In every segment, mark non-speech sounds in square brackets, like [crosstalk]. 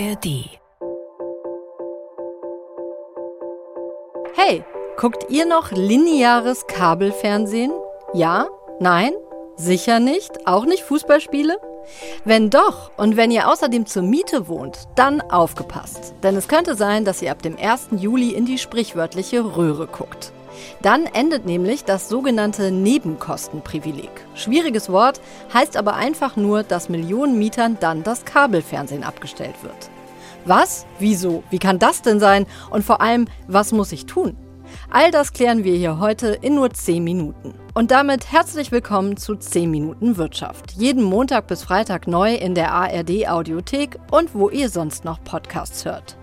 ARD. Hey, guckt ihr noch lineares Kabelfernsehen? Ja? Nein? Sicher nicht? Auch nicht Fußballspiele? Wenn doch und wenn ihr außerdem zur Miete wohnt, dann aufgepasst. Denn es könnte sein, dass ihr ab dem 1. Juli in die sprichwörtliche Röhre guckt. Dann endet nämlich das sogenannte Nebenkostenprivileg. Schwieriges Wort, heißt aber einfach nur, dass Millionen Mietern dann das Kabelfernsehen abgestellt wird. Was? Wieso? Wie kann das denn sein? Und vor allem, was muss ich tun? All das klären wir hier heute in nur 10 Minuten. Und damit herzlich willkommen zu 10 Minuten Wirtschaft. Jeden Montag bis Freitag neu in der ARD Audiothek und wo ihr sonst noch Podcasts hört.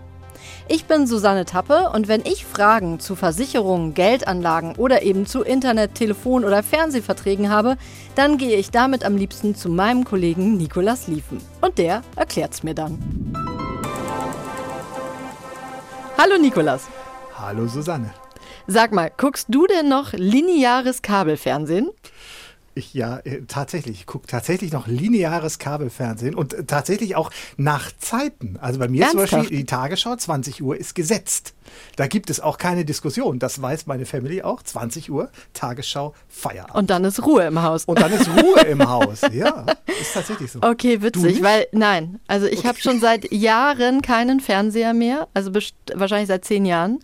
Ich bin Susanne Tappe und wenn ich Fragen zu Versicherungen, Geldanlagen oder eben zu Internet, Telefon oder Fernsehverträgen habe, dann gehe ich damit am liebsten zu meinem Kollegen Nikolas Liefen. Und der erklärt's mir dann. Hallo Nikolas. Hallo Susanne. Sag mal, guckst du denn noch lineares Kabelfernsehen? Ich, ja, äh, tatsächlich. Ich gucke tatsächlich noch lineares Kabelfernsehen und äh, tatsächlich auch nach Zeiten. Also bei mir Ernsthaft? zum Beispiel die Tagesschau 20 Uhr ist gesetzt. Da gibt es auch keine Diskussion. Das weiß meine Family auch. 20 Uhr, Tagesschau, Feierabend. Und dann ist Ruhe im Haus. Und dann ist Ruhe im Haus. [laughs] Ja, ist tatsächlich so. Okay, witzig, weil nein, also ich habe schon seit Jahren keinen Fernseher mehr, also wahrscheinlich seit zehn Jahren.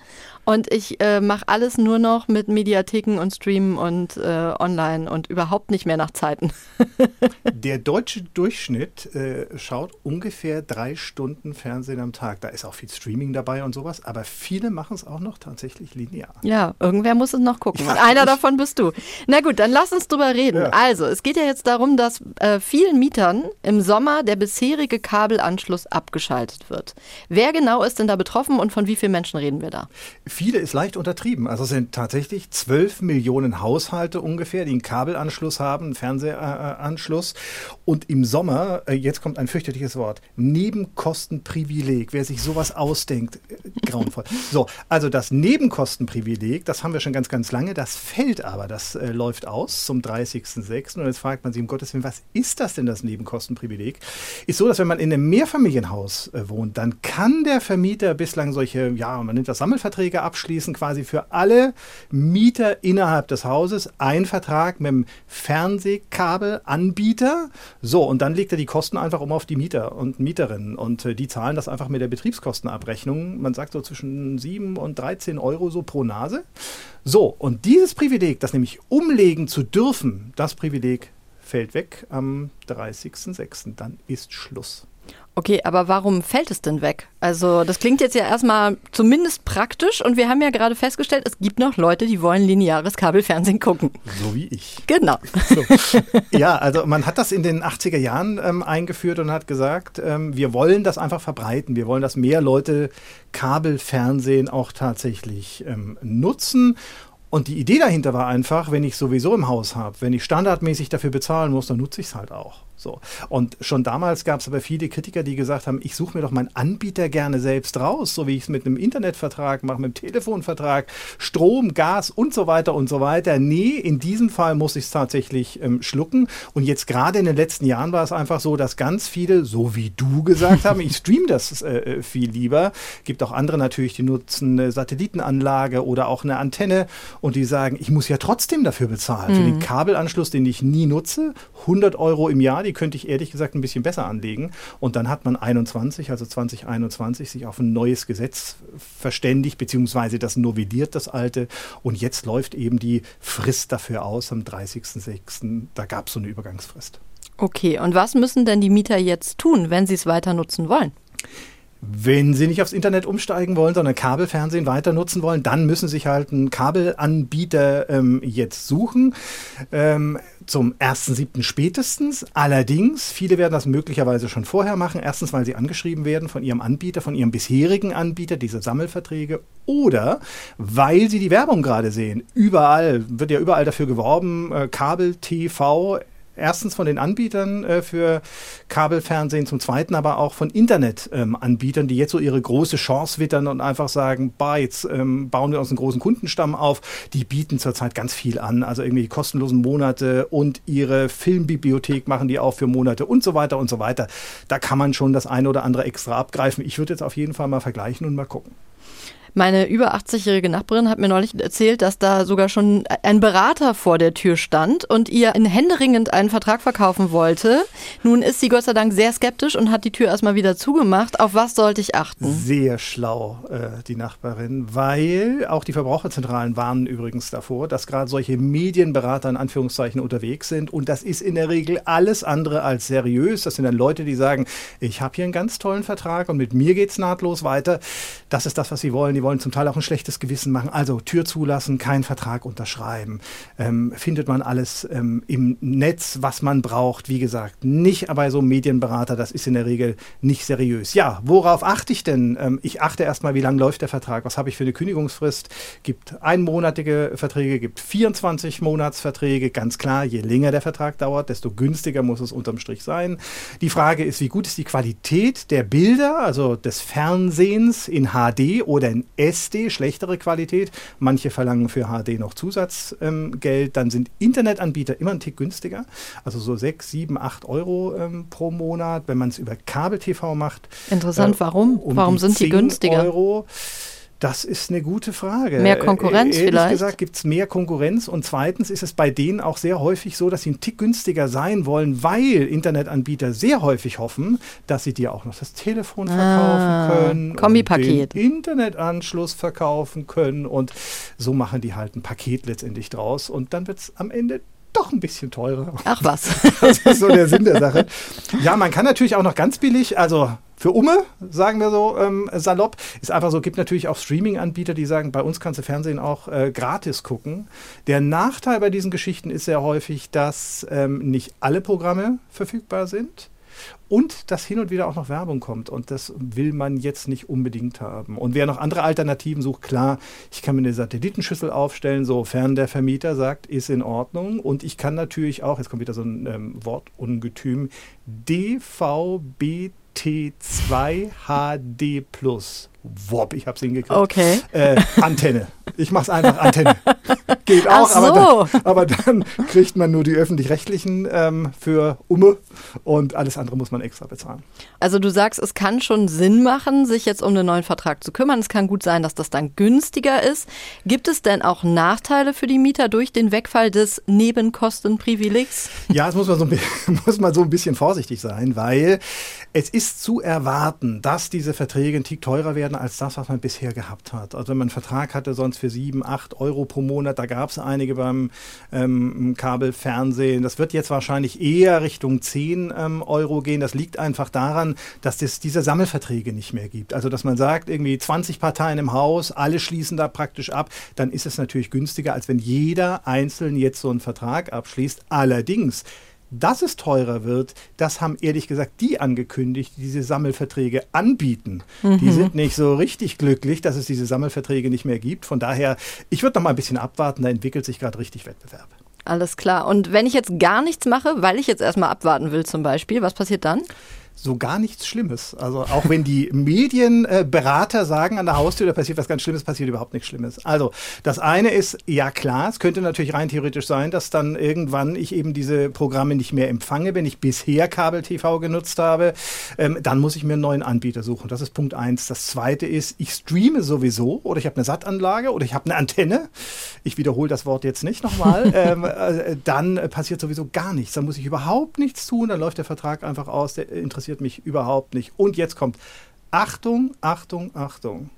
Und ich äh, mache alles nur noch mit Mediatheken und Streamen und äh, online und überhaupt nicht mehr nach Zeiten. [laughs] Der deutsche Durchschnitt äh, schaut ungefähr drei Stunden Fernsehen am Tag. Da ist auch viel Streaming dabei und sowas, aber viele machen es auch noch tatsächlich linear. Ja, irgendwer muss es noch gucken. Ja, Und einer ich- davon bist du. Na gut, dann lass uns drüber reden. Ja. Also, es geht ja jetzt darum, dass äh, vielen Mietern im Sommer der bisherige Kabelanschluss abgeschaltet wird. Wer genau ist denn da betroffen und von wie vielen Menschen reden wir da? Viele ist leicht untertrieben. Also es sind tatsächlich 12 Millionen Haushalte ungefähr, die einen Kabelanschluss haben, einen Fernsehanschluss. Und im Sommer, äh, jetzt kommt ein fürchterliches Wort, Nebenkostenprivileg. Wer sich sowas ausdenkt, äh, grauenvoll. So, also das Nebenkostenprivileg, das haben wir schon ganz, ganz lange. Das fällt aber, das äh, läuft aus zum 30.06. Und jetzt fragt man sich, um Gottes Willen, was ist das denn, das Nebenkostenprivileg? Ist so, dass wenn man in einem Mehrfamilienhaus wohnt, dann kann der Vermieter bislang solche, ja, man nennt das Sammelverträge abschließen, quasi für alle Mieter innerhalb des Hauses einen Vertrag mit dem Fernsehkabelanbieter. So, und dann legt er die Kosten einfach um auf die Mieter und Mieterinnen und äh, die zahlen das einfach mit der Betriebskostenabrechnung. Man sagt so zwischen 7 und 13 Euro so pro Nase. So, und dieses Privileg, das nämlich umlegen zu dürfen, das Privileg fällt weg am 30.06. Dann ist Schluss. Okay, aber warum fällt es denn weg? Also, das klingt jetzt ja erstmal zumindest praktisch und wir haben ja gerade festgestellt, es gibt noch Leute, die wollen lineares Kabelfernsehen gucken. So wie ich. Genau. So. Ja, also man hat das in den 80er Jahren ähm, eingeführt und hat gesagt, ähm, wir wollen das einfach verbreiten. Wir wollen, dass mehr Leute Kabelfernsehen auch tatsächlich ähm, nutzen. Und die Idee dahinter war einfach, wenn ich sowieso im Haus habe, wenn ich standardmäßig dafür bezahlen muss, dann nutze ich es halt auch. So. Und schon damals gab es aber viele Kritiker, die gesagt haben, ich suche mir doch meinen Anbieter gerne selbst raus, so wie ich es mit einem Internetvertrag mache, mit einem Telefonvertrag, Strom, Gas und so weiter und so weiter. Nee, in diesem Fall muss ich es tatsächlich ähm, schlucken. Und jetzt gerade in den letzten Jahren war es einfach so, dass ganz viele, so wie du gesagt haben, ich stream das äh, viel lieber. Gibt auch andere natürlich, die nutzen eine Satellitenanlage oder auch eine Antenne und die sagen, ich muss ja trotzdem dafür bezahlen. Für den Kabelanschluss, den ich nie nutze, 100 Euro im Jahr, die könnte ich ehrlich gesagt ein bisschen besser anlegen. Und dann hat man 21, also 2021, sich auf ein neues Gesetz verständigt, beziehungsweise das novelliert, das alte. Und jetzt läuft eben die Frist dafür aus am 30.06. Da gab es so eine Übergangsfrist. Okay, und was müssen denn die Mieter jetzt tun, wenn sie es weiter nutzen wollen? Wenn Sie nicht aufs Internet umsteigen wollen, sondern Kabelfernsehen weiter nutzen wollen, dann müssen Sie sich halt einen Kabelanbieter ähm, jetzt suchen. Ähm, zum 1.7. spätestens. Allerdings, viele werden das möglicherweise schon vorher machen. Erstens, weil sie angeschrieben werden von ihrem Anbieter, von ihrem bisherigen Anbieter, diese Sammelverträge. Oder weil sie die Werbung gerade sehen. Überall, wird ja überall dafür geworben, äh, Kabel, TV, erstens von den Anbietern äh, für Kabelfernsehen, zum zweiten aber auch von Internetanbietern, ähm, die jetzt so ihre große Chance wittern und einfach sagen, bah, jetzt ähm, bauen wir uns einen großen Kundenstamm auf. Die bieten zurzeit ganz viel an, also irgendwie kostenlosen Monate und ihre Filmbibliothek machen die auch für Monate und so weiter und so weiter. Da kann man schon das eine oder andere extra abgreifen. Ich würde jetzt auf jeden Fall mal vergleichen und mal gucken. Meine über 80-jährige Nachbarin hat mir neulich erzählt, dass da sogar schon ein Berater vor der Tür stand und ihr in händeringend einen Vertrag verkaufen wollte. Nun ist sie Gott sei Dank sehr skeptisch und hat die Tür erstmal wieder zugemacht. Auf was sollte ich achten? Sehr schlau, äh, die Nachbarin, weil auch die Verbraucherzentralen warnen übrigens davor, dass gerade solche Medienberater in Anführungszeichen unterwegs sind und das ist in der Regel alles andere als seriös. Das sind dann Leute, die sagen, ich habe hier einen ganz tollen Vertrag und mit mir geht es nahtlos weiter. Das ist das, was sie wollen. Die wollen zum Teil auch ein schlechtes Gewissen machen. Also Tür zulassen, keinen Vertrag unterschreiben. Ähm, findet man alles ähm, im Netz, was man braucht. Wie gesagt, nicht aber so Medienberater, das ist in der Regel nicht seriös. Ja, worauf achte ich denn? Ähm, ich achte erstmal, wie lange läuft der Vertrag? Was habe ich für eine Kündigungsfrist? Gibt einmonatige Verträge, gibt 24 Monatsverträge. Ganz klar, je länger der Vertrag dauert, desto günstiger muss es unterm Strich sein. Die Frage ist, wie gut ist die Qualität der Bilder, also des Fernsehens in HD oder in SD, schlechtere Qualität. Manche verlangen für HD noch Zusatzgeld. Ähm, Dann sind Internetanbieter immer ein Tick günstiger. Also so 6, 7, 8 Euro ähm, pro Monat. Wenn man es über Kabel-TV macht. Interessant, äh, warum? Um warum sind die günstiger? Euro. Das ist eine gute Frage. Mehr Konkurrenz Ehrlich vielleicht? gesagt gibt es mehr Konkurrenz und zweitens ist es bei denen auch sehr häufig so, dass sie einen Tick günstiger sein wollen, weil Internetanbieter sehr häufig hoffen, dass sie dir auch noch das Telefon ah, verkaufen können, Kombipaket, den Internetanschluss verkaufen können und so machen die halt ein Paket letztendlich draus und dann wird es am Ende doch ein bisschen teurer. Ach was. [laughs] Das ist so der Sinn der Sache. Ja, man kann natürlich auch noch ganz billig, also für Umme, sagen wir so ähm, salopp. Ist einfach so, gibt natürlich auch Streaming-Anbieter, die sagen, bei uns kannst du Fernsehen auch äh, gratis gucken. Der Nachteil bei diesen Geschichten ist sehr häufig, dass ähm, nicht alle Programme verfügbar sind und dass hin und wieder auch noch Werbung kommt. Und das will man jetzt nicht unbedingt haben. Und wer noch andere Alternativen sucht, klar, ich kann mir eine Satellitenschüssel aufstellen, sofern der Vermieter sagt, ist in Ordnung. Und ich kann natürlich auch, jetzt kommt wieder so ein ähm, Wortungetüm, DVB T2 HD Plus. Wop, ich hab's hingekriegt. Okay. Äh, Antenne. Ich mach's einfach Antenne. [laughs] Geht auch, so. aber, dann, aber, dann, kriegt man nur die öffentlich-rechtlichen ähm, für Umme und alles andere muss man extra bezahlen. Also du sagst, es kann schon Sinn machen, sich jetzt um den neuen Vertrag zu kümmern. Es kann gut sein, dass das dann günstiger ist. Gibt es denn auch Nachteile für die Mieter durch den Wegfall des Nebenkostenprivilegs? Ja, es muss man so, [laughs] muss man so ein bisschen vorsichtig sein, weil es ist zu erwarten, dass diese Verträge ein Tick teurer werden als das, was man bisher gehabt hat. Also wenn man einen Vertrag hatte, sonst für sieben, acht Euro pro Monat, da gab es einige beim ähm, Kabelfernsehen. Das wird jetzt wahrscheinlich eher Richtung zehn ähm, Euro gehen. Das liegt einfach daran, dass es diese Sammelverträge nicht mehr gibt. Also dass man sagt, irgendwie 20 Parteien im Haus, alle schließen da praktisch ab, dann ist es natürlich günstiger, als wenn jeder einzeln jetzt so einen Vertrag abschließt. Allerdings dass es teurer wird, das haben ehrlich gesagt die angekündigt, die diese Sammelverträge anbieten. Mhm. Die sind nicht so richtig glücklich, dass es diese Sammelverträge nicht mehr gibt. Von daher, ich würde noch mal ein bisschen abwarten, da entwickelt sich gerade richtig Wettbewerb. Alles klar. Und wenn ich jetzt gar nichts mache, weil ich jetzt erstmal abwarten will zum Beispiel, was passiert dann? So gar nichts Schlimmes. Also auch wenn die Medienberater äh, sagen an der Haustür, da passiert was ganz Schlimmes, passiert überhaupt nichts Schlimmes. Also das eine ist, ja klar, es könnte natürlich rein theoretisch sein, dass dann irgendwann ich eben diese Programme nicht mehr empfange, wenn ich bisher Kabel-TV genutzt habe. Ähm, dann muss ich mir einen neuen Anbieter suchen. Das ist Punkt eins. Das zweite ist, ich streame sowieso oder ich habe eine SAT-Anlage oder ich habe eine Antenne. Ich wiederhole das Wort jetzt nicht nochmal. [laughs] ähm, äh, dann passiert sowieso gar nichts. Dann muss ich überhaupt nichts tun. Dann läuft der Vertrag einfach aus. Der interessiert interessiert mich überhaupt nicht. Und jetzt kommt Achtung, Achtung, Achtung.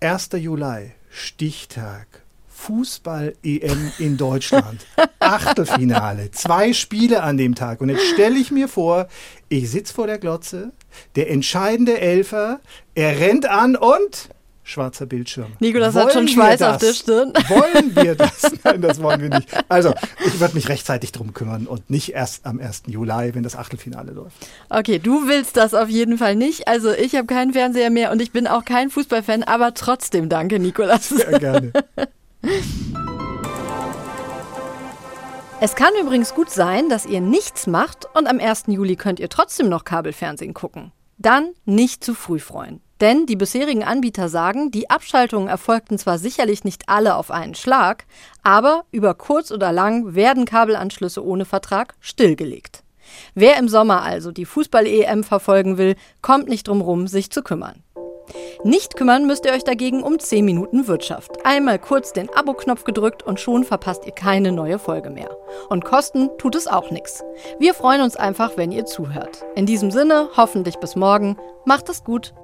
1. Juli, Stichtag. Fußball-EM in Deutschland. [laughs] Achtelfinale. Zwei Spiele an dem Tag. Und jetzt stelle ich mir vor, ich sitze vor der Glotze, der entscheidende Elfer, er rennt an und schwarzer Bildschirm. Nikolas wollen hat schon Schweiß auf der Stirn. Wollen wir [laughs] das? Nein, das wollen wir nicht. Also, ich werde mich rechtzeitig drum kümmern und nicht erst am 1. Juli, wenn das Achtelfinale läuft. Okay, du willst das auf jeden Fall nicht. Also, ich habe keinen Fernseher mehr und ich bin auch kein Fußballfan, aber trotzdem danke, Nikolas. Sehr gerne. [laughs] Es kann übrigens gut sein, dass ihr nichts macht und am 1. Juli könnt ihr trotzdem noch Kabelfernsehen gucken. Dann nicht zu früh freuen. Denn die bisherigen Anbieter sagen, die Abschaltungen erfolgten zwar sicherlich nicht alle auf einen Schlag, aber über kurz oder lang werden Kabelanschlüsse ohne Vertrag stillgelegt. Wer im Sommer also die Fußball-EM verfolgen will, kommt nicht drum rum, sich zu kümmern. Nicht kümmern müsst ihr euch dagegen um 10 Minuten Wirtschaft. Einmal kurz den Abo-Knopf gedrückt und schon verpasst ihr keine neue Folge mehr. Und kosten tut es auch nichts. Wir freuen uns einfach, wenn ihr zuhört. In diesem Sinne, hoffentlich bis morgen. Macht es gut.